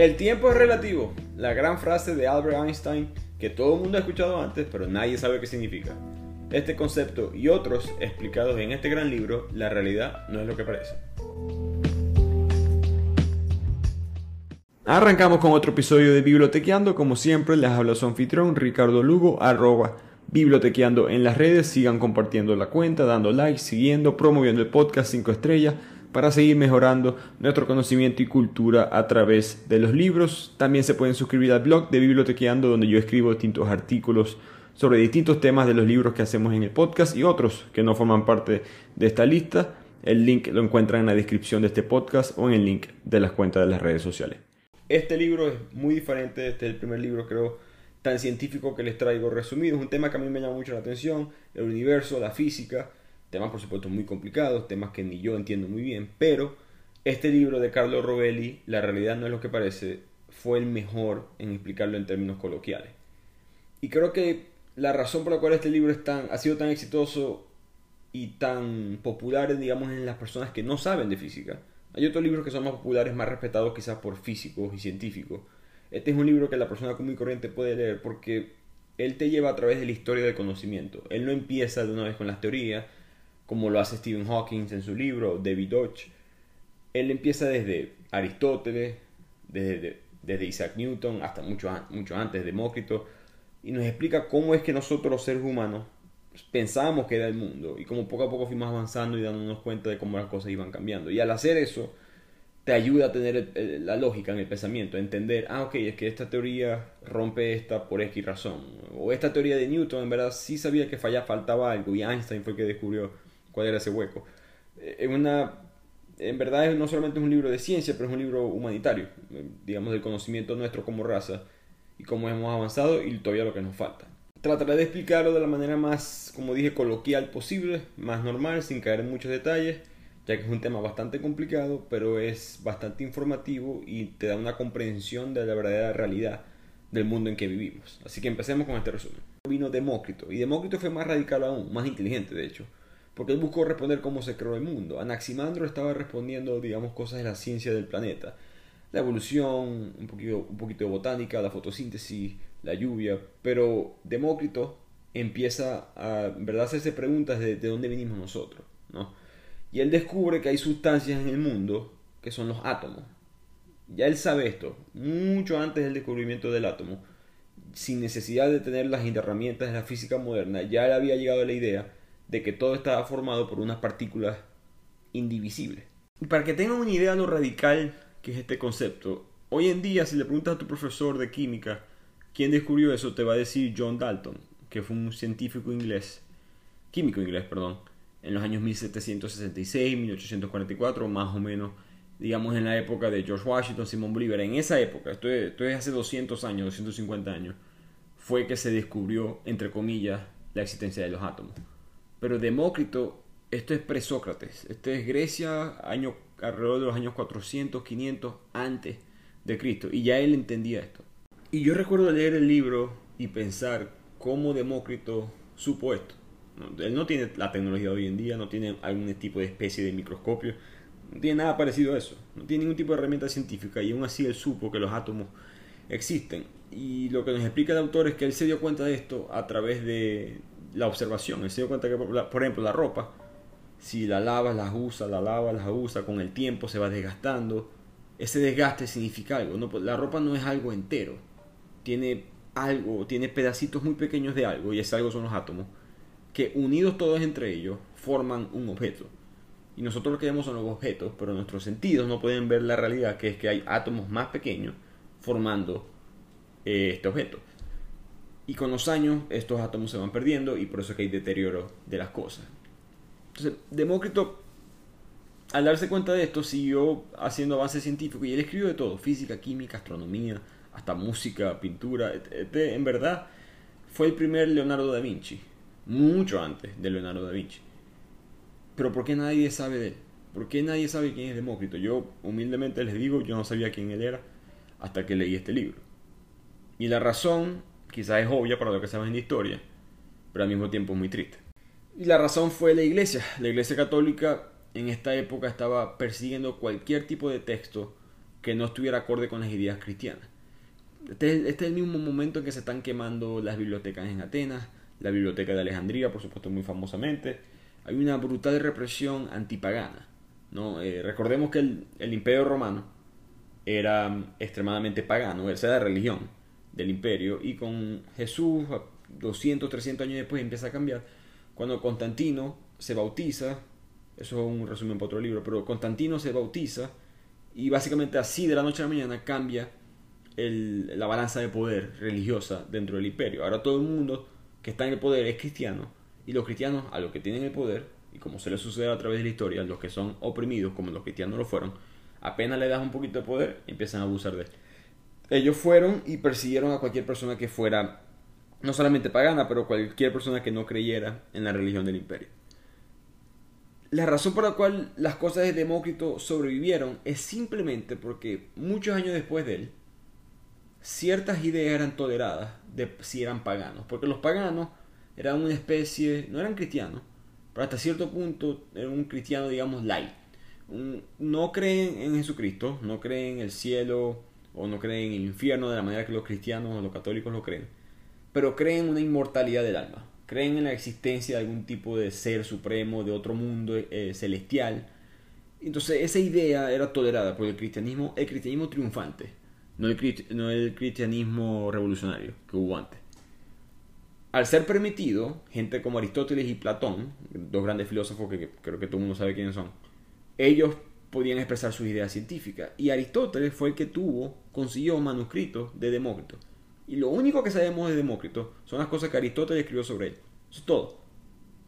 El tiempo es relativo, la gran frase de Albert Einstein que todo el mundo ha escuchado antes, pero nadie sabe qué significa. Este concepto y otros explicados en este gran libro, la realidad no es lo que parece. Arrancamos con otro episodio de Bibliotequeando. Como siempre, les habla su anfitrión Ricardo Lugo, arroba bibliotequeando en las redes. Sigan compartiendo la cuenta, dando like, siguiendo, promoviendo el podcast 5 estrellas para seguir mejorando nuestro conocimiento y cultura a través de los libros. También se pueden suscribir al blog de Bibliotequeando donde yo escribo distintos artículos sobre distintos temas de los libros que hacemos en el podcast y otros que no forman parte de esta lista. El link lo encuentran en la descripción de este podcast o en el link de las cuentas de las redes sociales. Este libro es muy diferente, este es el primer libro creo tan científico que les traigo resumido. Es un tema que a mí me llama mucho la atención, el universo, la física, temas por supuesto muy complicados, temas que ni yo entiendo muy bien, pero este libro de Carlo Rovelli, La realidad no es lo que parece, fue el mejor en explicarlo en términos coloquiales. Y creo que la razón por la cual este libro es tan, ha sido tan exitoso y tan popular, digamos, en las personas que no saben de física. Hay otros libros que son más populares, más respetados quizás por físicos y científicos. Este es un libro que la persona común y corriente puede leer porque él te lleva a través de la historia del conocimiento. Él no empieza de una vez con las teorías, como lo hace Stephen Hawking en su libro, David Deutsch. Él empieza desde Aristóteles, desde, Isaac Newton, hasta mucho, mucho antes, Demócrito, y nos explica cómo es que nosotros los seres humanos pensábamos que era el mundo, y cómo poco a poco fuimos avanzando y dándonos cuenta de cómo las cosas iban cambiando. Y al hacer eso, te ayuda a tener la lógica en el pensamiento, a entender, ah, ok, es que esta teoría rompe esta por X razón. O esta teoría de Newton, en verdad, sí sabía que fallaba, faltaba algo, y Einstein fue el que descubrió cuál era ese hueco. Eh, es una, en verdad no solamente es un libro de ciencia, pero es un libro humanitario, eh, digamos del conocimiento nuestro como raza y cómo hemos avanzado y todavía lo que nos falta. Trataré de explicarlo de la manera más, como dije, coloquial posible, más normal, sin caer en muchos detalles, ya que es un tema bastante complicado, pero es bastante informativo y te da una comprensión de la verdadera realidad del mundo en que vivimos. Así que empecemos con este resumen. Vino Demócrito, y Demócrito fue más radical aún, más inteligente de hecho porque él buscó responder cómo se creó el mundo. Anaximandro estaba respondiendo, digamos, cosas de la ciencia del planeta. La evolución, un poquito, de botánica, la fotosíntesis, la lluvia, pero Demócrito empieza a, en verdad, hacerse preguntas de, de dónde venimos nosotros, ¿no? Y él descubre que hay sustancias en el mundo que son los átomos. Ya él sabe esto, mucho antes del descubrimiento del átomo, sin necesidad de tener las herramientas de la física moderna, ya él había llegado a la idea de que todo estaba formado por unas partículas indivisibles. Y para que tengan una idea de lo radical que es este concepto, hoy en día si le preguntas a tu profesor de química quién descubrió eso, te va a decir John Dalton, que fue un científico inglés, químico inglés, perdón, en los años 1766, 1844, más o menos, digamos en la época de George Washington, Simón Bolívar, en esa época, esto es, esto es hace 200 años, 250 años, fue que se descubrió, entre comillas, la existencia de los átomos. Pero Demócrito, esto es pre-Sócrates, esto es Grecia, año, alrededor de los años 400, 500 antes de Cristo, y ya él entendía esto. Y yo recuerdo leer el libro y pensar cómo Demócrito supo esto. él no tiene la tecnología de hoy en día, no tiene algún tipo de especie de microscopio, no tiene nada parecido a eso, no tiene ningún tipo de herramienta científica y aún así él supo que los átomos existen. Y lo que nos explica el autor es que él se dio cuenta de esto a través de, la observación. Él se dio cuenta que, por ejemplo, la ropa, si la lavas, la usa, la lavas, la usa, con el tiempo se va desgastando. Ese desgaste significa algo. ¿no? La ropa no es algo entero. Tiene algo, tiene pedacitos muy pequeños de algo, y ese algo son los átomos, que unidos todos entre ellos forman un objeto. Y nosotros lo que vemos son los objetos, pero nuestros sentidos no pueden ver la realidad, que es que hay átomos más pequeños formando eh, este objeto. Y con los años estos átomos se van perdiendo y por eso es que hay deterioro de las cosas. Entonces, Demócrito, al darse cuenta de esto, siguió haciendo avances científicos y él escribió de todo, física, química, astronomía, hasta música, pintura. Este, en verdad, fue el primer Leonardo da Vinci, mucho antes de Leonardo da Vinci. Pero ¿por qué nadie sabe de él? ¿Por qué nadie sabe quién es Demócrito? Yo humildemente les digo, yo no sabía quién él era hasta que leí este libro. Y la razón quizás es obvia para lo que sabes de historia, pero al mismo tiempo es muy triste. Y la razón fue la iglesia. La iglesia católica en esta época estaba persiguiendo cualquier tipo de texto que no estuviera acorde con las ideas cristianas. Este, este, es el mismo momento en que se están quemando las bibliotecas en Atenas, la biblioteca de Alejandría, por supuesto, muy famosamente. Hay una brutal represión antipagana. ¿no? Eh, recordemos que el, imperio romano era extremadamente pagano, esa era la religión del imperio, y con Jesús, 200, 300 años después, empieza a cambiar. Cuando Constantino se bautiza, eso es un resumen para otro libro, pero Constantino se bautiza y básicamente así de la noche a la mañana cambia la balanza de poder religiosa dentro del imperio. Ahora todo el mundo que está en el poder es cristiano y los cristianos a los que tienen el poder, y como se les sucede a través de la historia, los que son oprimidos como los cristianos lo fueron, apenas le das un poquito de poder, empiezan a abusar de él. Ellos fueron y persiguieron a cualquier persona que fuera no solamente pagana, pero cualquier persona que no creyera en la religión del imperio. La razón por la cual las cosas de Demócrito sobrevivieron es simplemente porque muchos años después de él, ciertas ideas eran toleradas de si eran paganos, porque los paganos eran una especie, no eran cristianos, pero hasta cierto punto eran un cristiano, digamos, light. no creen en Jesucristo, no creen en el cielo o no creen en el infierno de la manera que los cristianos o los católicos lo creen, pero creen en una inmortalidad del alma, creen en la existencia de algún tipo de ser supremo, de otro mundo eh, celestial. Entonces esa idea era tolerada por el cristianismo, el cristianismo triunfante no el, cristianismo revolucionario que hubo antes. Al ser permitido, gente como Aristóteles y Platón, dos grandes filósofos que creo que todo el mundo sabe quiénes son, ellos podían expresar sus ideas científicas. Y Aristóteles fue el que tuvo, consiguió manuscritos de Demócrito. Y lo único que sabemos de Demócrito son las cosas que Aristóteles escribió sobre él. Eso es todo.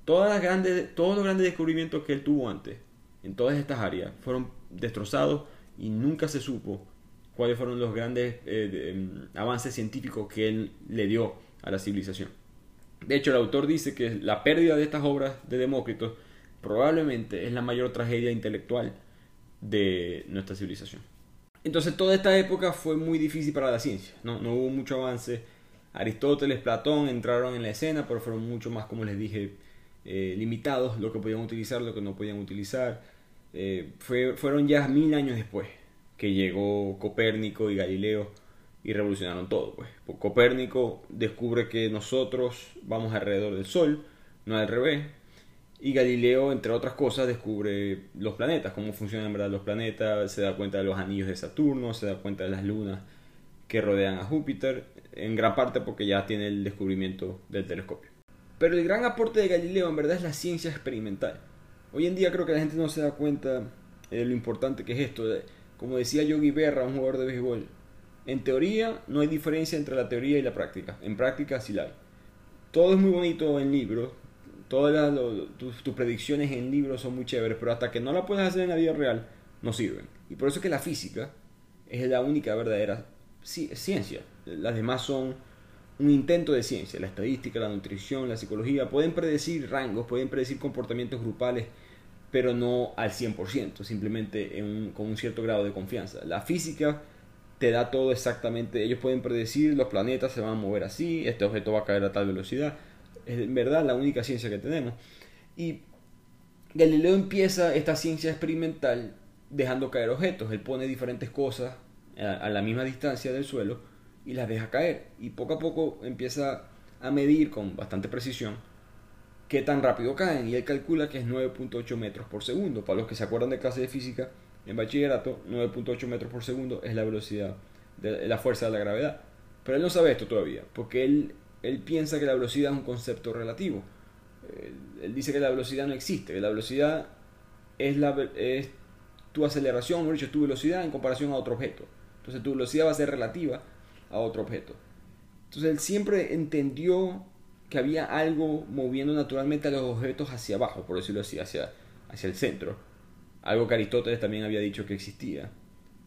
Todas las grandes, todos los grandes descubrimientos que él tuvo antes, en todas estas áreas, fueron destrozados y nunca se supo cuáles fueron los grandes eh, em, avances científicos que él le dio a la civilización. De hecho, el autor dice que la pérdida de estas obras de Demócrito probablemente es la mayor tragedia intelectual de nuestra civilización. Entonces toda esta época fue muy difícil para la ciencia, no, no hubo mucho avance. Aristóteles, Platón entraron en la escena, pero fueron mucho más, como les dije, eh, limitados lo que podían utilizar, lo que no podían utilizar. Eh, fue, fueron ya mil años después que llegó Copérnico y Galileo y revolucionaron todo. Pues. Copérnico descubre que nosotros vamos alrededor del Sol, no al revés. Y Galileo, entre otras cosas, descubre los planetas, cómo funcionan verdad los planetas, se da cuenta de los anillos de Saturno, se da cuenta de las lunas que rodean a Júpiter, en gran parte porque ya tiene el descubrimiento del telescopio. Pero el gran aporte de Galileo en verdad es la ciencia experimental. Hoy en día creo que la gente no se da cuenta de lo importante que es esto. Como decía Yogi Berra, un jugador de béisbol, en teoría no hay diferencia entre la teoría y la práctica. En práctica sí la hay. Todo es muy bonito en libros, todas tus, predicciones en libros son muy chéveres, pero hasta que no la puedes hacer en la vida real, no sirven. Y por eso es que la física es la única verdadera ciencia. Las demás son un intento de ciencia. La estadística, la nutrición, la psicología pueden predecir rangos, pueden predecir comportamientos grupales pero no al 100%, simplemente con un cierto grado de confianza. La física te da todo exactamente, ellos pueden predecir los planetas se van a mover así, este objeto va a caer a tal velocidad, es en verdad la única ciencia que tenemos. Y Galileo empieza esta ciencia experimental dejando caer objetos, él pone diferentes cosas a la misma distancia del suelo y las deja caer y poco a poco empieza a medir con bastante precisión qué tan rápido caen y él calcula que es 9.8 metros por segundo. Para los que se acuerdan de clase de física en bachillerato, 9.8 metros por segundo es la velocidad de la fuerza de la gravedad. Pero él no sabe esto todavía, porque él, él piensa que la velocidad es un concepto relativo. Él, dice que la velocidad no existe, que la velocidad es, la, es tu aceleración, o dicho, tu velocidad en comparación a otro objeto. Entonces tu velocidad va a ser relativa a otro objeto. Entonces él siempre entendió que había algo moviendo naturalmente a los objetos hacia abajo, por decirlo así, hacia, hacia el centro. Algo que Aristóteles también había dicho que existía.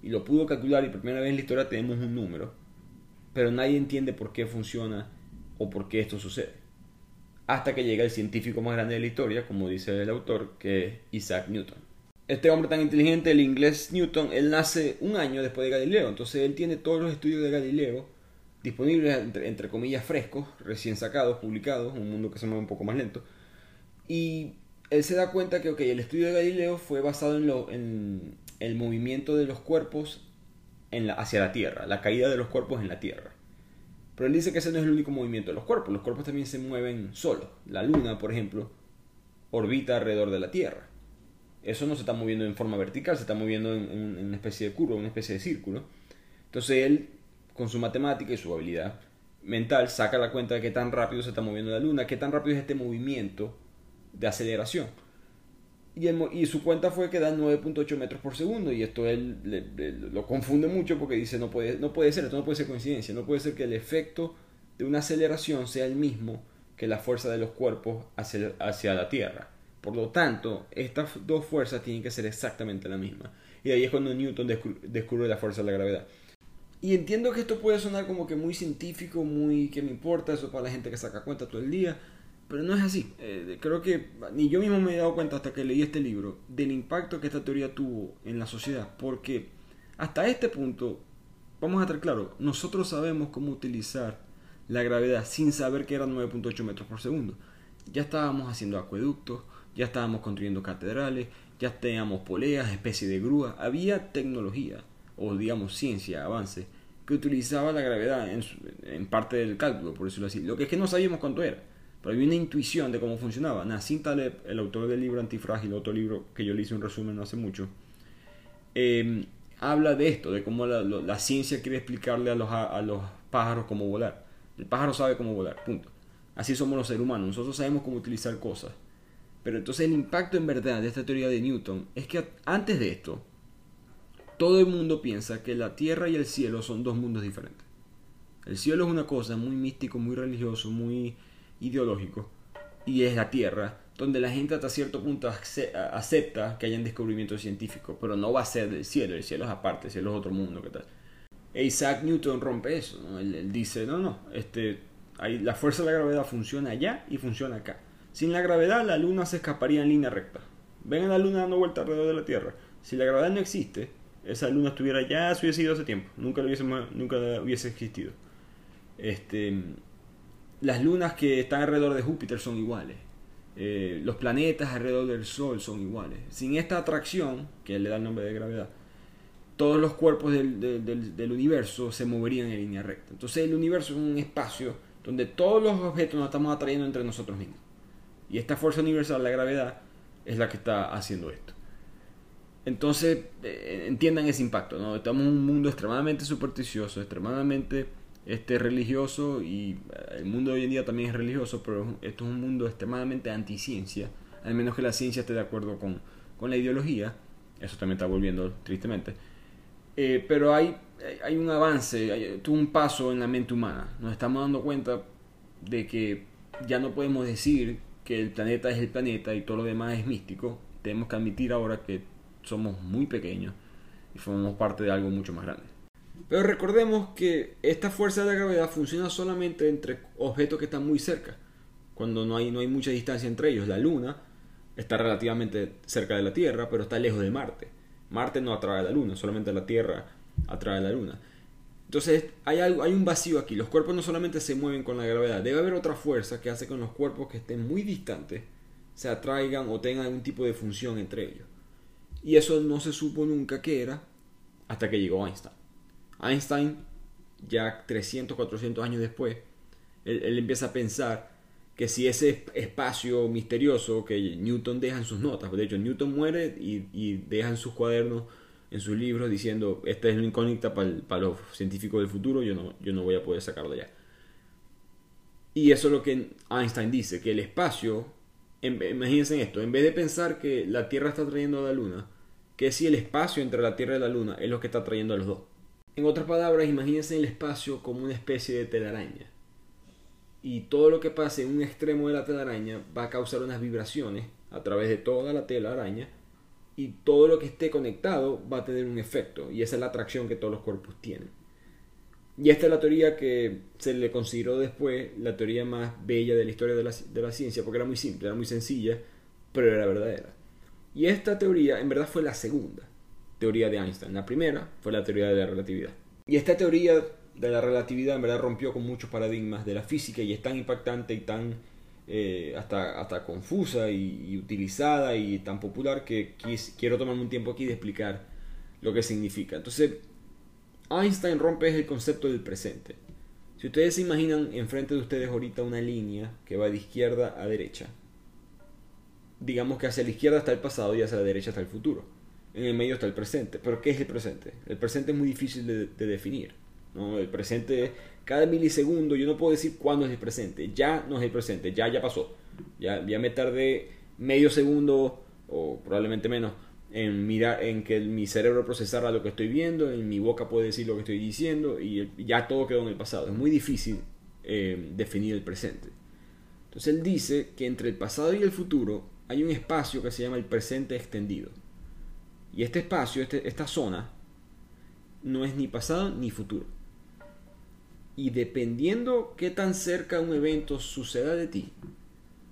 Y lo pudo calcular y por primera vez en la historia tenemos un número. Pero nadie entiende por qué funciona o por qué esto sucede. Hasta que llega el científico más grande de la historia, como dice el autor, que es Isaac Newton. Este hombre tan inteligente, el inglés Newton, él nace un año después de Galileo. Entonces él tiene todos los estudios de Galileo disponibles entre, comillas frescos, recién sacados, publicados, un mundo que se mueve un poco más lento. Y él se da cuenta que okay, el estudio de Galileo fue basado en, el movimiento de los cuerpos hacia la Tierra, la caída de los cuerpos en la Tierra. Pero él dice que ese no es el único movimiento de los cuerpos, los cuerpos también se mueven solos. La Luna, por ejemplo, orbita alrededor de la Tierra. Eso no se está moviendo en forma vertical, se está moviendo en, en una especie de curva, una especie de círculo. Entonces él, con su matemática y su habilidad mental, saca la cuenta de qué tan rápido se está moviendo la Luna, qué tan rápido es este movimiento de aceleración. Y, su cuenta fue que da 9.8 metros por segundo. Y esto él lo confunde mucho porque dice, no puede, no puede ser, esto no puede ser coincidencia. No puede ser que el efecto de una aceleración sea el mismo que la fuerza de los cuerpos hacia, hacia la Tierra. Por lo tanto, estas dos fuerzas tienen que ser exactamente la misma. Y ahí es cuando Newton descubre la fuerza de la gravedad. Y entiendo que esto puede sonar como que muy científico, muy que me importa, eso para la gente que saca cuenta todo el día. Pero no es así. Eh, creo que ni yo mismo me he dado cuenta hasta que leí este libro del impacto que esta teoría tuvo en la sociedad. Porque hasta este punto, vamos a estar claros, nosotros sabemos cómo utilizar la gravedad sin saber que eran 9.8 metros por segundo. Ya estábamos haciendo acueductos, ya estábamos construyendo catedrales, ya teníamos poleas, especie de grúa. Había tecnología, o digamos ciencia, avance, que utilizaba la gravedad en, en parte del cálculo, por decirlo así. Lo que es que no sabíamos cuánto era pero había una intuición de cómo funcionaba. Nassim Taleb, el autor del libro Antifrágil, otro libro que yo le hice un resumen no hace mucho, em, habla de esto, de cómo la, ciencia quiere explicarle a los, a, los pájaros cómo volar. El pájaro sabe cómo volar, punto. Así somos los seres humanos, nosotros sabemos cómo utilizar cosas. Pero entonces el impacto en verdad de esta teoría de Newton es que antes de esto, todo el mundo piensa que la tierra y el cielo son dos mundos diferentes. El cielo es una cosa muy místico, muy religioso, muy ideológico y es la Tierra, donde la gente hasta cierto punto acepta que hayan descubrimientos científicos, pero no va a ser del cielo, el cielo es aparte, el cielo es otro mundo, ¿qué tal? E Isaac Newton rompe eso, él, dice, no, no, este, hay, la fuerza de la gravedad funciona allá y funciona acá. Sin la gravedad la luna se escaparía en línea recta. Ven la luna dando vuelta alrededor de la Tierra. Si la gravedad no existe, esa luna estuviera allá, se hubiese ido hace tiempo, nunca, hubiese, nunca hubiese existido. Este, las lunas que están alrededor de Júpiter son iguales. Eh, los planetas alrededor del Sol son iguales. Sin esta atracción, que le da el nombre de gravedad, todos los cuerpos del, universo se moverían en línea recta. Entonces el universo es un espacio donde todos los objetos nos estamos atrayendo entre nosotros mismos. Y esta fuerza universal, la gravedad, es la que está haciendo esto. Entonces, eh, entiendan ese impacto. ¿no? Estamos en un mundo extremadamente supersticioso, extremadamente este religioso y eh, el mundo de hoy en día también es religioso, pero esto es un mundo extremadamente anticiencia, al menos que la ciencia esté de acuerdo con, con la ideología, eso también está volviendo tristemente, eh, pero hay, hay un avance, hay un paso en la mente humana, nos estamos dando cuenta de que ya no podemos decir que el planeta es el planeta y todo lo demás es místico, tenemos que admitir ahora que somos muy pequeños y formamos parte de algo mucho más grande. Pero recordemos que esta fuerza de la gravedad funciona solamente entre objetos que están muy cerca, cuando no hay, no hay mucha distancia entre ellos. La Luna está relativamente cerca de la Tierra, pero está lejos de Marte. Marte no atrae a la Luna, solamente la Tierra atrae a la Luna. Entonces hay, algo, hay un vacío aquí. Los cuerpos no solamente se mueven con la gravedad, debe haber otra fuerza que hace que los cuerpos que estén muy distantes se atraigan o tengan algún tipo de función entre ellos. Y eso no se supo nunca que era hasta que llegó Einstein. Einstein, ya 300, 400 años después, él, empieza a pensar que si ese espacio misterioso que Newton deja en sus notas, de hecho Newton muere y, deja en sus cuadernos, en sus libros, diciendo, esta es una incógnita para, los científicos del futuro, yo no, yo no voy a poder sacarlo ya. Y eso es lo que Einstein dice, que el espacio, imagínense esto, en vez de pensar que la Tierra está trayendo a la Luna, que si el espacio entre la Tierra y la Luna es lo que está trayendo a los dos. En otras palabras, imagínense el espacio como una especie de telaraña. Y todo lo que pase en un extremo de la telaraña va a causar unas vibraciones a través de toda la telaraña y todo lo que esté conectado va a tener un efecto y esa es la atracción que todos los cuerpos tienen. Y esta es la teoría que se le consideró después la teoría más bella de la historia de la, de la ciencia porque era muy simple, era muy sencilla, pero era verdadera. Y esta teoría en verdad fue la segunda teoría de Einstein. La primera fue la teoría de la relatividad. Y esta teoría de la relatividad en verdad rompió con muchos paradigmas de la física y es tan impactante y tan eh, hasta, hasta confusa y, utilizada y tan popular que quiero tomarme un tiempo aquí de explicar lo que significa. Entonces, Einstein rompe el concepto del presente. Si ustedes se imaginan enfrente de ustedes ahorita una línea que va de izquierda a derecha, digamos que hacia la izquierda está el pasado y hacia la derecha está el futuro. En el medio está el presente. Pero ¿qué es el presente? El presente es muy difícil de, definir. ¿no? El presente, cada milisegundo, yo no puedo decir cuándo es el presente. Ya no es el presente, ya, ya pasó. Ya, ya me tardé medio segundo o probablemente menos en mirar en que mi cerebro procesara lo que estoy viendo, en mi boca puede decir lo que estoy diciendo y ya todo quedó en el pasado. Es muy difícil eh, definir el presente. Entonces él dice que entre el pasado y el futuro hay un espacio que se llama el presente extendido. Y este espacio, este, esta zona, no es ni pasado ni futuro. Y dependiendo qué tan cerca un evento suceda de ti,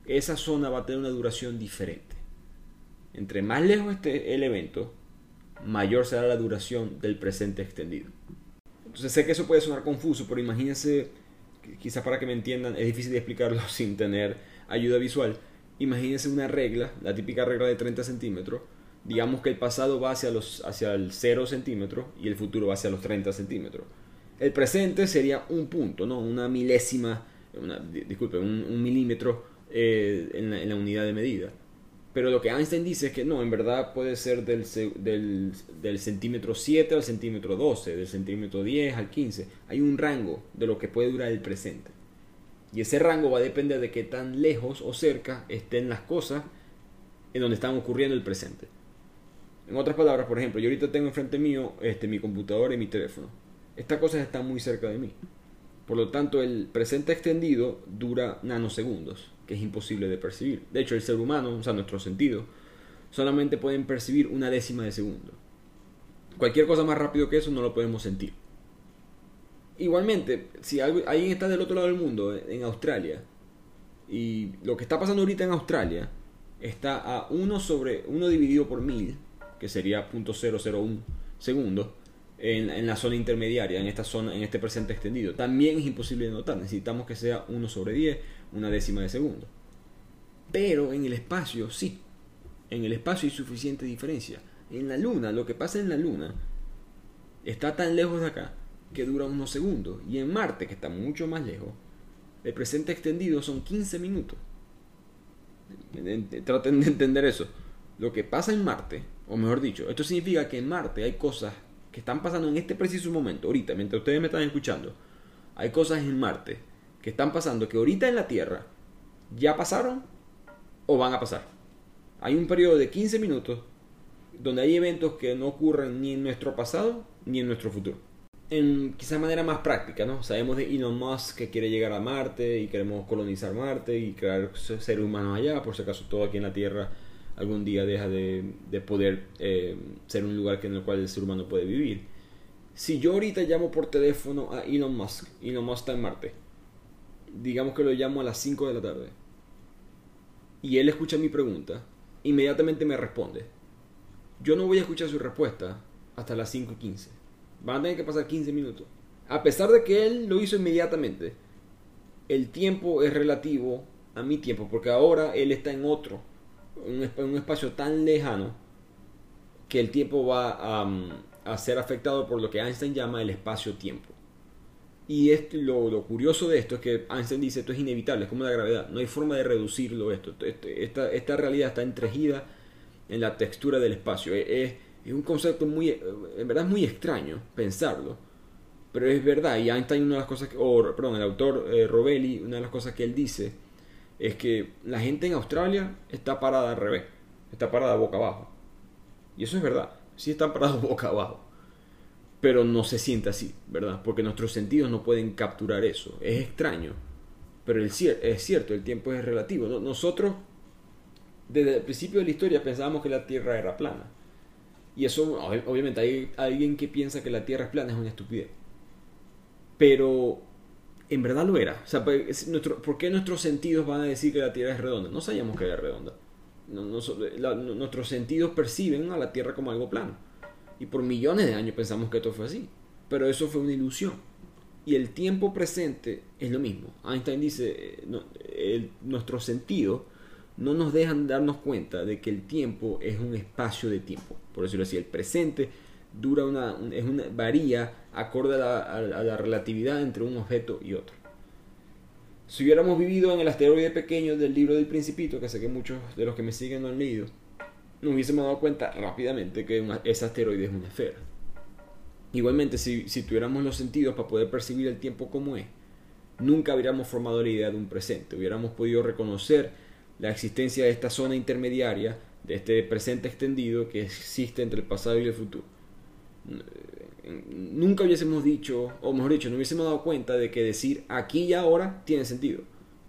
esa zona va a tener una duración diferente. Entre más lejos esté el evento, mayor será la duración del presente extendido. Entonces sé que eso puede sonar confuso, pero imagínense, quizás para que me entiendan, es difícil de explicarlo sin tener ayuda visual. Imagínense una regla, la típica regla de 30 centímetros. Digamos que el pasado va hacia, los, hacia el 0 centímetros y el futuro va hacia los 30 centímetros. El presente sería un punto, ¿no? Una milésima, una, disculpe, un milímetro eh, en, la, unidad de medida. Pero lo que Einstein dice es que no, en verdad puede ser del, del, del, centímetro 7 al centímetro 12, del centímetro 10 al 15. Hay un rango de lo que puede durar el presente. Y ese rango va a depender de qué tan lejos o cerca estén las cosas en donde están ocurriendo el presente. En otras palabras, por ejemplo, yo ahorita tengo enfrente mío este, mi computadora y mi teléfono. Estas cosas están muy cerca de mí. Por lo tanto, el presente extendido dura nanosegundos que es imposible de percibir. De hecho, el ser humano, o sea, nuestros sentidos, solamente pueden percibir una décima de segundo. Cualquier cosa más rápido que eso no lo podemos sentir. Igualmente, si alguien está del otro lado del mundo, en Australia, y lo que está pasando ahorita en Australia está a 1 sobre 1 dividido por 1000, que sería .001 segundos, en, en, la zona intermediaria, en esta zona, en este presente extendido. También es imposible de notar. Necesitamos que sea 1 sobre 10 una décima de segundo. Pero en el espacio sí. En el espacio hay suficiente diferencia. En la luna, lo que pasa en la luna está tan lejos de acá que dura unos segundos. Y en Marte, que está mucho más lejos, el presente extendido son 15 minutos. Traten de entender eso. Lo que pasa en Marte, o mejor dicho, esto significa que en Marte hay cosas que están pasando en este preciso momento, ahorita, mientras ustedes me están escuchando. Hay cosas en Marte que están pasando que ahorita en la Tierra ya pasaron o van a pasar. Hay un periodo de 15 minutos donde hay eventos que no ocurren ni en nuestro pasado ni en nuestro futuro. En quizás manera más práctica, ¿no? Sabemos de Elon Musk que quiere llegar a Marte y queremos colonizar Marte y crear seres humanos allá, por si acaso todo aquí en la Tierra algún día deja de, poder eh, ser un lugar en el cual el ser humano puede vivir. Si yo ahorita llamo por teléfono a Elon Musk, Elon Musk está en Marte, digamos que lo llamo a las 5 de la tarde, y él escucha mi pregunta, inmediatamente me responde. Yo no voy a escuchar su respuesta hasta las 5 y 15. Van a tener que pasar 15 minutos. A pesar de que él lo hizo inmediatamente, el tiempo es relativo a mi tiempo, porque ahora él está en otro, un espacio tan lejano, que el tiempo va a, a ser afectado por lo que Einstein llama el espacio-tiempo. Y esto, lo, curioso de esto es que Einstein dice esto es inevitable, es como la gravedad, no hay forma de reducirlo esto. Esta, esta realidad está entregida en la textura del espacio. Es, un concepto muy, en verdad muy extraño pensarlo, pero es verdad. Y Einstein, una de las cosas, que, o perdón, el autor eh, Rovelli, una de las cosas que él dice es que la gente en Australia está parada al revés, está parada boca abajo. Y eso es verdad, sí están parados boca abajo pero no se siente así, ¿verdad? Porque nuestros sentidos no pueden capturar eso. Es extraño, pero es cierto, el tiempo es relativo. Nosotros, desde el principio de la historia, pensábamos que la Tierra era plana. Y eso, obviamente, hay alguien que piensa que la Tierra es plana, es una estupidez. Pero en verdad lo era. O sea, pues, ¿por qué nuestros sentidos van a decir que la Tierra es redonda? No sabíamos que era redonda. nuestros sentidos perciben a la Tierra como algo plano. Y por millones de años pensamos que esto fue así. Pero eso fue una ilusión. Y el tiempo presente es lo mismo. Einstein dice, eh, nuestros sentidos no nos dejan darnos cuenta de que el tiempo es un espacio de tiempo. Por decirlo así, el presente dura una, varía acorde a la, relatividad entre un objeto y otro. Si hubiéramos vivido en el asteroide pequeño del libro del Principito, que sé que muchos de los que me siguen no han leído, nos hubiésemos dado cuenta rápidamente que ese asteroide es una esfera. Igualmente, si, si tuviéramos los sentidos para poder percibir el tiempo como es, nunca habríamos formado la idea de un presente, hubiéramos podido reconocer la existencia de esta zona intermediaria, de este presente extendido que existe entre el pasado y el futuro. Nunca hubiésemos dicho, o mejor dicho, no hubiésemos dado cuenta de que decir aquí y ahora tiene sentido,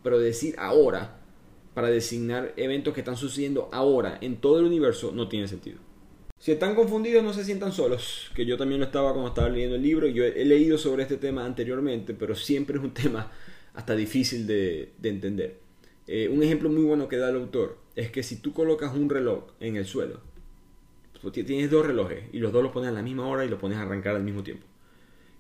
pero decir ahora para designar eventos que están sucediendo ahora en todo el universo no tiene sentido. Si están confundidos, no se sientan solos, que yo también lo estaba cuando estaba leyendo el libro. Yo he leído sobre este tema anteriormente, pero siempre es un tema hasta difícil de, entender. Eh, un ejemplo muy bueno que da el autor es que si tú colocas un reloj en el suelo, tienes dos relojes y los dos los pones a la misma hora y los pones a arrancar al mismo tiempo.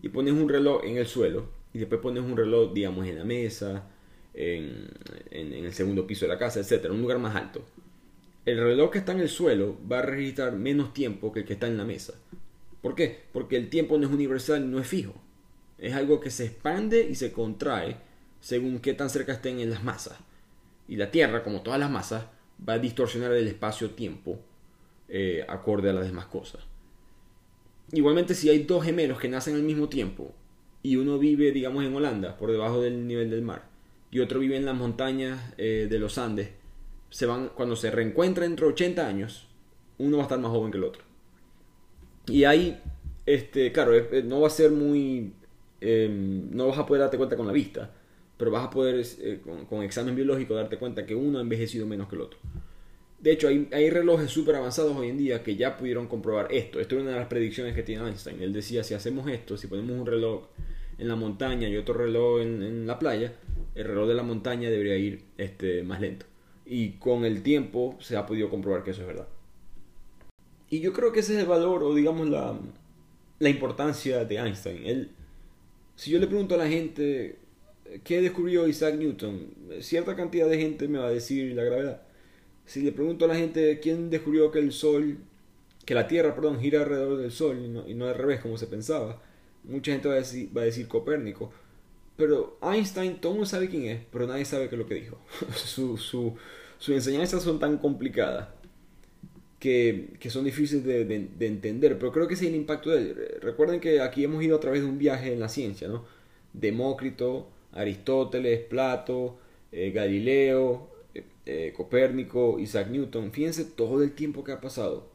Y pones un reloj en el suelo y después pones un reloj, digamos, en la mesa, en, el segundo piso de la casa, etc. Un lugar más alto. El reloj que está en el suelo va a registrar menos tiempo que el que está en la mesa. ¿Por qué? Porque el tiempo no es universal, no es fijo. Es algo que se expande y se contrae según qué tan cerca estén en las masas. Y la Tierra, como todas las masas, va a distorsionar el espacio-tiempo eh, acorde a las demás cosas. Igualmente, si hay dos gemelos que nacen al mismo tiempo y uno vive, digamos, en Holanda, por debajo del nivel del mar, y otro vive en las montañas eh, de los Andes, se van, cuando se reencuentran entre 80 años, uno va a estar más joven que el otro. Y ahí, este, claro, no va a ser muy... Em, no vas a poder darte cuenta con la vista, pero vas a poder eh, con, examen biológico darte cuenta que uno ha envejecido menos que el otro. De hecho, hay, relojes súper avanzados hoy en día que ya pudieron comprobar esto. Esto es una de las predicciones que tiene Einstein. Él decía, si hacemos esto, si ponemos un reloj en la montaña y otro reloj en, la playa, el reloj de la montaña debería ir este, más lento. Y con el tiempo se ha podido comprobar que eso es verdad. Y yo creo que ese es el valor o digamos la, la importancia de Einstein. Él, si yo le pregunto a la gente ¿qué descubrió Isaac Newton? Cierta cantidad de gente me va a decir la gravedad. Si le pregunto a la gente quién descubrió que el Sol, que la Tierra, perdón, gira alrededor del Sol y no, al revés como se pensaba, mucha gente va a decir, va a decir Copérnico. Pero Einstein, todo el mundo sabe quién es, pero nadie sabe qué es lo que dijo. Sus su, su enseñanzas son tan complicadas que, que son difíciles de, de, entender, pero creo que sí el impacto de él. Recuerden que aquí hemos ido a través de un viaje en la ciencia, ¿no? Demócrito, Aristóteles, Plato, eh, Galileo, eh, eh, Copérnico, Isaac Newton. Fíjense todo el tiempo que ha pasado,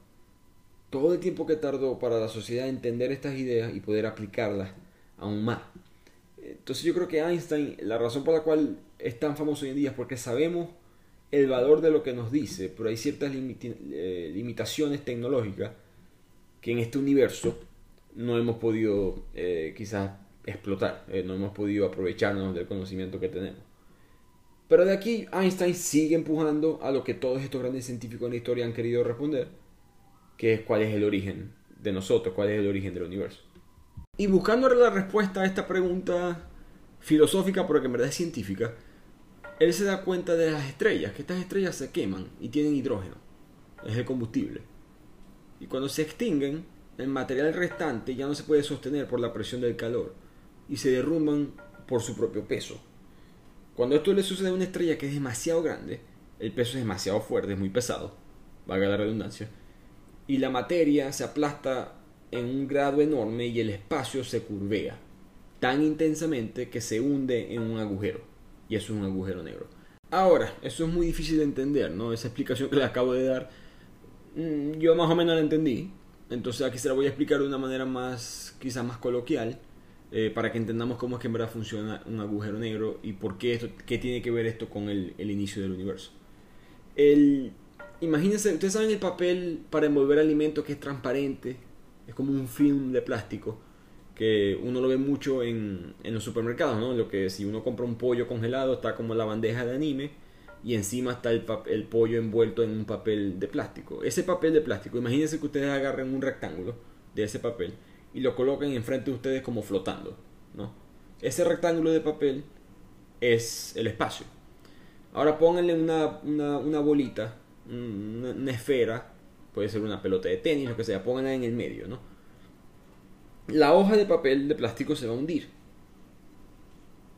todo el tiempo que tardó para la sociedad entender estas ideas y poder aplicarlas aún más. Entonces yo creo que Einstein, la razón por la cual es tan famoso hoy en día es porque sabemos el valor de lo que nos dice, pero hay ciertas limitaciones tecnológicas que en este universo no hemos podido quizás explotar, eh, no hemos podido aprovecharnos del conocimiento que tenemos. Pero de aquí Einstein sigue empujando a lo que todos estos grandes científicos en la historia han querido responder, que es cuál es el origen de nosotros, cuál es el origen del universo. Y buscando la respuesta a esta pregunta filosófica, pero en verdad es científica, él se da cuenta de las estrellas, que estas estrellas se queman y tienen hidrógeno, es el combustible. Y cuando se extinguen, el material restante ya no se puede sostener por la presión del calor y se derrumban por su propio peso. Cuando esto le sucede a una estrella que es demasiado grande, el peso es demasiado fuerte, es muy pesado, valga la redundancia, y la materia se aplasta en un grado enorme y el espacio se curvea tan intensamente que se hunde en un agujero, y es un agujero negro. Ahora, eso es muy difícil de entender, ¿no? Esa explicación que le acabo de dar, mm, yo más o menos la entendí, entonces aquí se la voy a explicar de una manera más, quizás más coloquial, eh, para que entendamos cómo es que en verdad funciona un agujero negro y por qué esto, qué tiene que ver esto con el, inicio del universo. El, imagínense, ustedes saben el papel para envolver alimentos que es transparente, es como un film de plástico que uno lo ve mucho en, en los supermercados, ¿no? Lo que si uno compra un pollo congelado está como la bandeja de anime y encima está el, el pollo envuelto en un papel de plástico. Ese papel de plástico, imagínense que ustedes agarren un rectángulo de ese papel y lo colocan enfrente de ustedes como flotando. ¿no? Ese rectángulo de papel es el espacio. Ahora pónganle una, una, bolita, una, esfera, puede ser una pelota de tenis, lo que sea, pónganla en el medio. ¿no? la hoja de papel de plástico se va a hundir.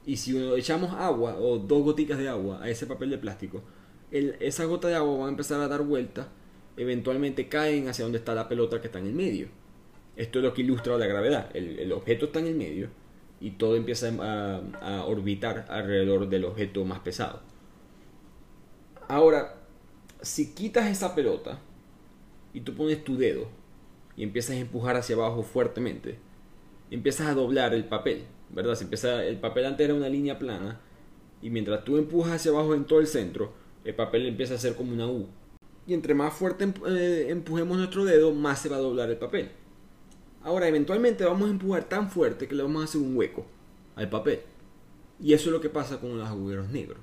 Y si echamos agua o dos gotitas de agua a ese papel de plástico, esa gota de agua va a empezar a dar vuelta, eventualmente caen hacia donde está la pelota que está en el medio. Esto es lo que ilustra la gravedad. El, objeto está en el medio y todo empieza a orbitar alrededor del objeto más pesado. Ahora, si quitas esa pelota y tú pones tu dedo y empiezas a empujar hacia abajo fuertemente, empiezas a doblar el papel, ¿verdad? Se empieza, el papel antes era una línea plana y mientras tú empujas hacia abajo en todo el centro, el papel empieza a ser como una U. Y entre más fuerte eh, empujemos nuestro dedo, más se va a doblar el papel. Ahora, eventualmente vamos a empujar tan fuerte que le vamos a hacer un hueco al papel. Y eso es lo que pasa con los agujeros negros.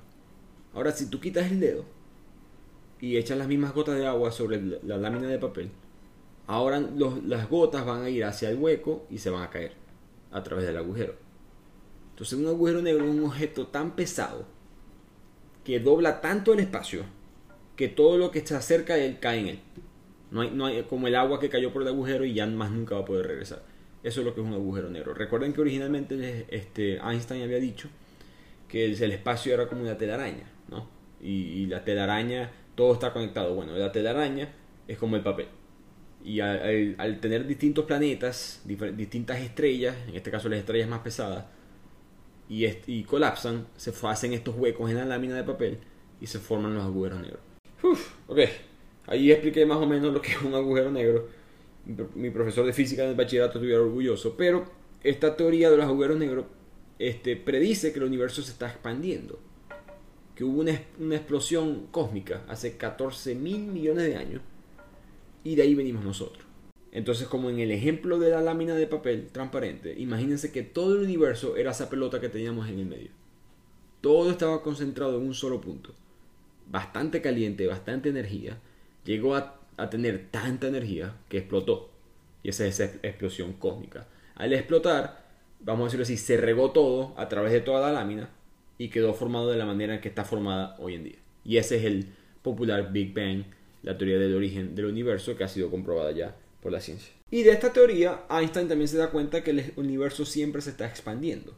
Ahora, si tú quitas el dedo y echas las mismas gotas de agua sobre la lámina de papel, ahora las gotas van a ir hacia el hueco y se van a caer a través del agujero. Entonces un agujero negro es un objeto tan pesado que dobla tanto el espacio que todo lo que está cerca de él cae en él. No hay, no hay, como el agua que cayó por el agujero y ya más nunca va a poder regresar. Eso es lo que es un agujero negro. Recuerden que originalmente este, Einstein había dicho que el, espacio era como una telaraña, ¿no? Y, la telaraña todo está conectado. Bueno, la telaraña es como el papel. Y al, tener distintos planetas, distintas estrellas, en este caso las estrellas más pesadas, y, y colapsan, se hacen estos huecos en la lámina de papel y se forman los agujeros negros. Uf, ok, ahí expliqué más o menos lo que es un agujero negro. Mi profesor de física en el bachillerato estuviera orgulloso, pero esta teoría de los agujeros negros este, predice que el universo se está expandiendo que hubo una, explosión cósmica hace 14 mil millones de años y de ahí venimos nosotros. Entonces, como en el ejemplo de la lámina de papel transparente, imagínense que todo el universo era esa pelota que teníamos en el medio. Todo estaba concentrado en un solo punto. Bastante caliente, bastante energía. Llegó a, a tener tanta energía que explotó. Y esa es esa explosión cósmica. Al explotar, vamos a decirlo así, se regó todo a través de toda la lámina y quedó formado de la manera en que está formada hoy en día. Y ese es el popular Big Bang, la teoría del origen del universo que ha sido comprobada ya por la ciencia. Y de esta teoría, Einstein también se da cuenta que el universo siempre se está expandiendo.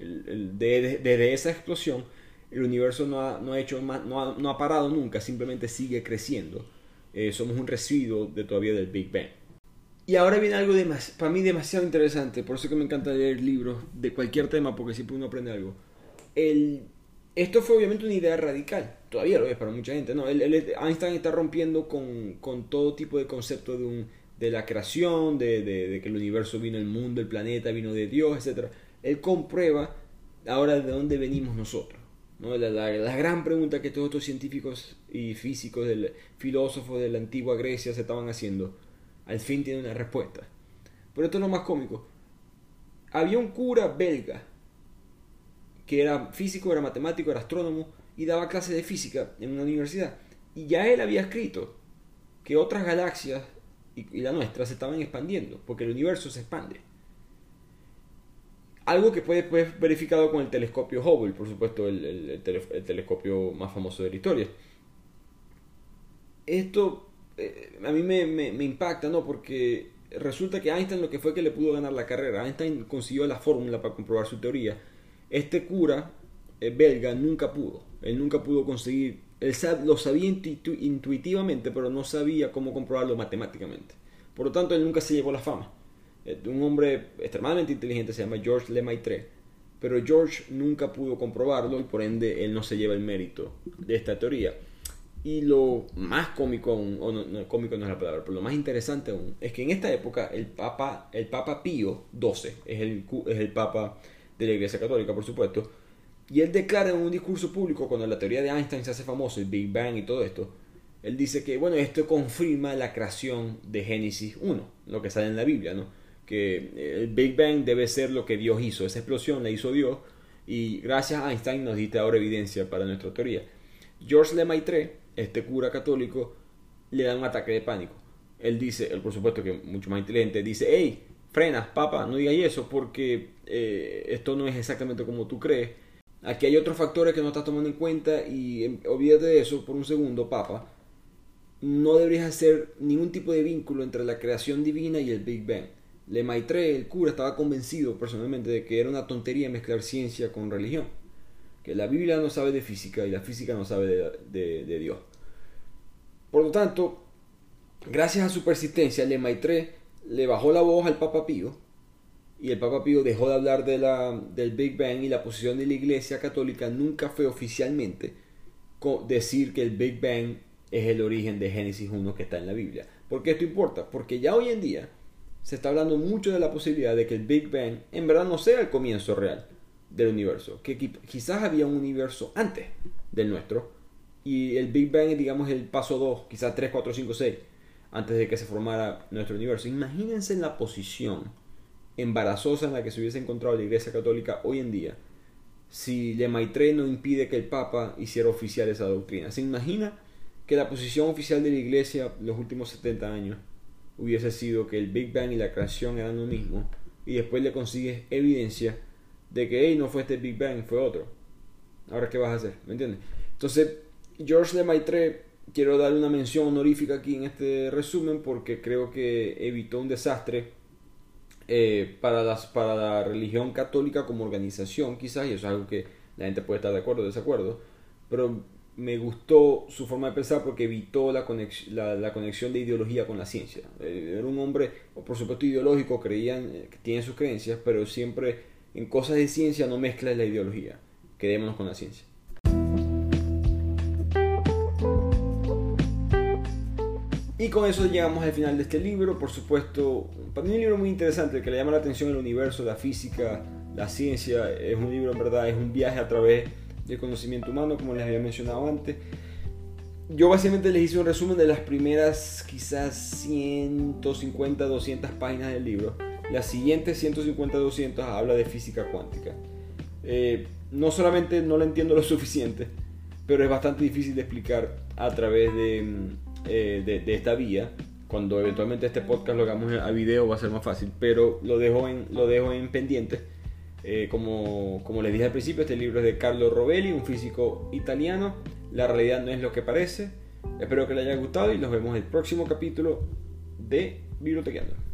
desde, esa explosión, el universo no ha, no ha hecho no, no ha, parado nunca, simplemente sigue creciendo. Eh, somos un residuo de todavía del Big Bang. Y ahora viene algo de más, para mí demasiado interesante, por eso que me encanta leer libros de cualquier tema, porque siempre uno aprende algo el, esto fue obviamente una idea radical, todavía lo es para mucha gente, ¿no? Einstein está rompiendo con, todo tipo de concepto de, un, de la creación, de, que el universo vino del mundo, el planeta vino de Dios, etc. Él comprueba ahora de dónde venimos nosotros. ¿No? La, gran pregunta que todos estos científicos y físicos, del, filósofos de la antigua Grecia se estaban haciendo, al fin tiene una respuesta. Pero esto es lo más cómico. Había un cura belga que era físico, era matemático, era astrónomo y daba clases de física en una universidad. Y ya él había escrito que otras galaxias y, la nuestra se estaban expandiendo, porque el universo se expande. Algo que puede ser verificado con el telescopio Hubble, por supuesto, el, telescopio más famoso de la historia. Esto eh, a mí me, impacta, ¿no? Porque resulta que Einstein lo que fue que le pudo ganar la carrera. Einstein consiguió la fórmula para comprobar su teoría este cura eh, belga nunca pudo. Él nunca pudo conseguir. Él lo sabía intuitivamente, pero no sabía cómo comprobarlo matemáticamente. Por lo tanto, él nunca se llevó la fama. Eh, un hombre extremadamente inteligente se llama Georges Lemaitre, pero George nunca pudo comprobarlo y por ende él no se lleva el mérito de esta teoría. Y lo más cómico aún, o no, cómico no es la palabra, pero lo más interesante aún, es que en esta época el Papa, el Papa Pío XII es el, es el Papa de la Iglesia Católica, por supuesto. Y él declara en un discurso público, cuando la teoría de Einstein se hace famosa, el Big Bang y todo esto, él dice que, bueno, esto confirma la creación de Génesis 1, lo que sale en la Biblia, ¿no? Que el Big Bang debe ser lo que Dios hizo, esa explosión la hizo Dios, y gracias a Einstein nos diste ahora evidencia para nuestra teoría. George Lemaitre, este cura católico, le da un ataque de pánico. Él dice, él por supuesto que mucho más inteligente, dice, hey, frenas, papá, no digas eso porque eh, esto no es exactamente como tú crees. Aquí hay otros factores que no estás tomando en cuenta y em, olvídate de eso por un segundo, papá. No deberías hacer ningún tipo de vínculo entre la creación divina y el Big Bang. Le Maitre, el cura, estaba convencido personalmente de que era una tontería mezclar ciencia con religión. Que la Biblia no sabe de física y la física no sabe de, de Dios. Por lo tanto, gracias a su persistencia, Le Maitre le bajó la voz al Papa Pío y el Papa Pío dejó de hablar de la, del Big Bang y la posición de la Iglesia Católica nunca fue oficialmente decir que el Big Bang es el origen de Génesis 1 que está en la Biblia. ¿Por qué esto importa? Porque ya hoy en día se está hablando mucho de la posibilidad de que el Big Bang en verdad no sea el comienzo real del universo, que quizás había un universo antes del nuestro y el Big Bang digamos el paso 2, quizás 3, 4, 5, 6 antes de que se formara nuestro universo. Imagínense en la posición embarazosa en la que se hubiese encontrado la Iglesia Católica hoy en día si Le Maitre no impide que el Papa hiciera oficial esa doctrina. ¿Se imagina que la posición oficial de la Iglesia los últimos 70 años hubiese sido que el Big Bang y la creación eran lo mismo y después le consigues evidencia de que hey, no fue este Big Bang, fue otro? Ahora, ¿qué vas a hacer? ¿Me entiendes? Entonces, George Le Maitre quiero dar una mención honorífica aquí en este resumen porque creo que evitó un desastre eh, para, las, para la religión católica como organización, quizás, y eso es algo que la gente puede estar de acuerdo o desacuerdo, pero me gustó su forma de pensar porque evitó la, la, conexión de ideología con la ciencia. Eh, era un hombre, por supuesto, ideológico, creían, eh, que tiene sus creencias, pero siempre en cosas de ciencia no mezcla la ideología. Quedémonos con la ciencia. Y con eso llegamos al final de este libro. Por supuesto, para mí un libro muy interesante que le llama la atención el universo, la física, la ciencia. Es un libro, en verdad, es un viaje a través del conocimiento humano, como les había mencionado antes. Yo básicamente les hice un resumen de las primeras quizás 150, 200 páginas del libro. Las siguientes 150, 200 habla de física cuántica. Eh, no solamente no la entiendo lo suficiente, pero es bastante difícil de explicar a través de mm, eh, de, esta vía. Cuando eventualmente este podcast lo hagamos a video va a ser más fácil, pero lo dejo en, lo dejo en pendiente. Eh, como, como les dije al principio, este libro es de Carlo Rovelli, un físico italiano. La realidad no es lo que parece. Espero que les haya gustado y nos vemos en el próximo capítulo de Bibliotequeando.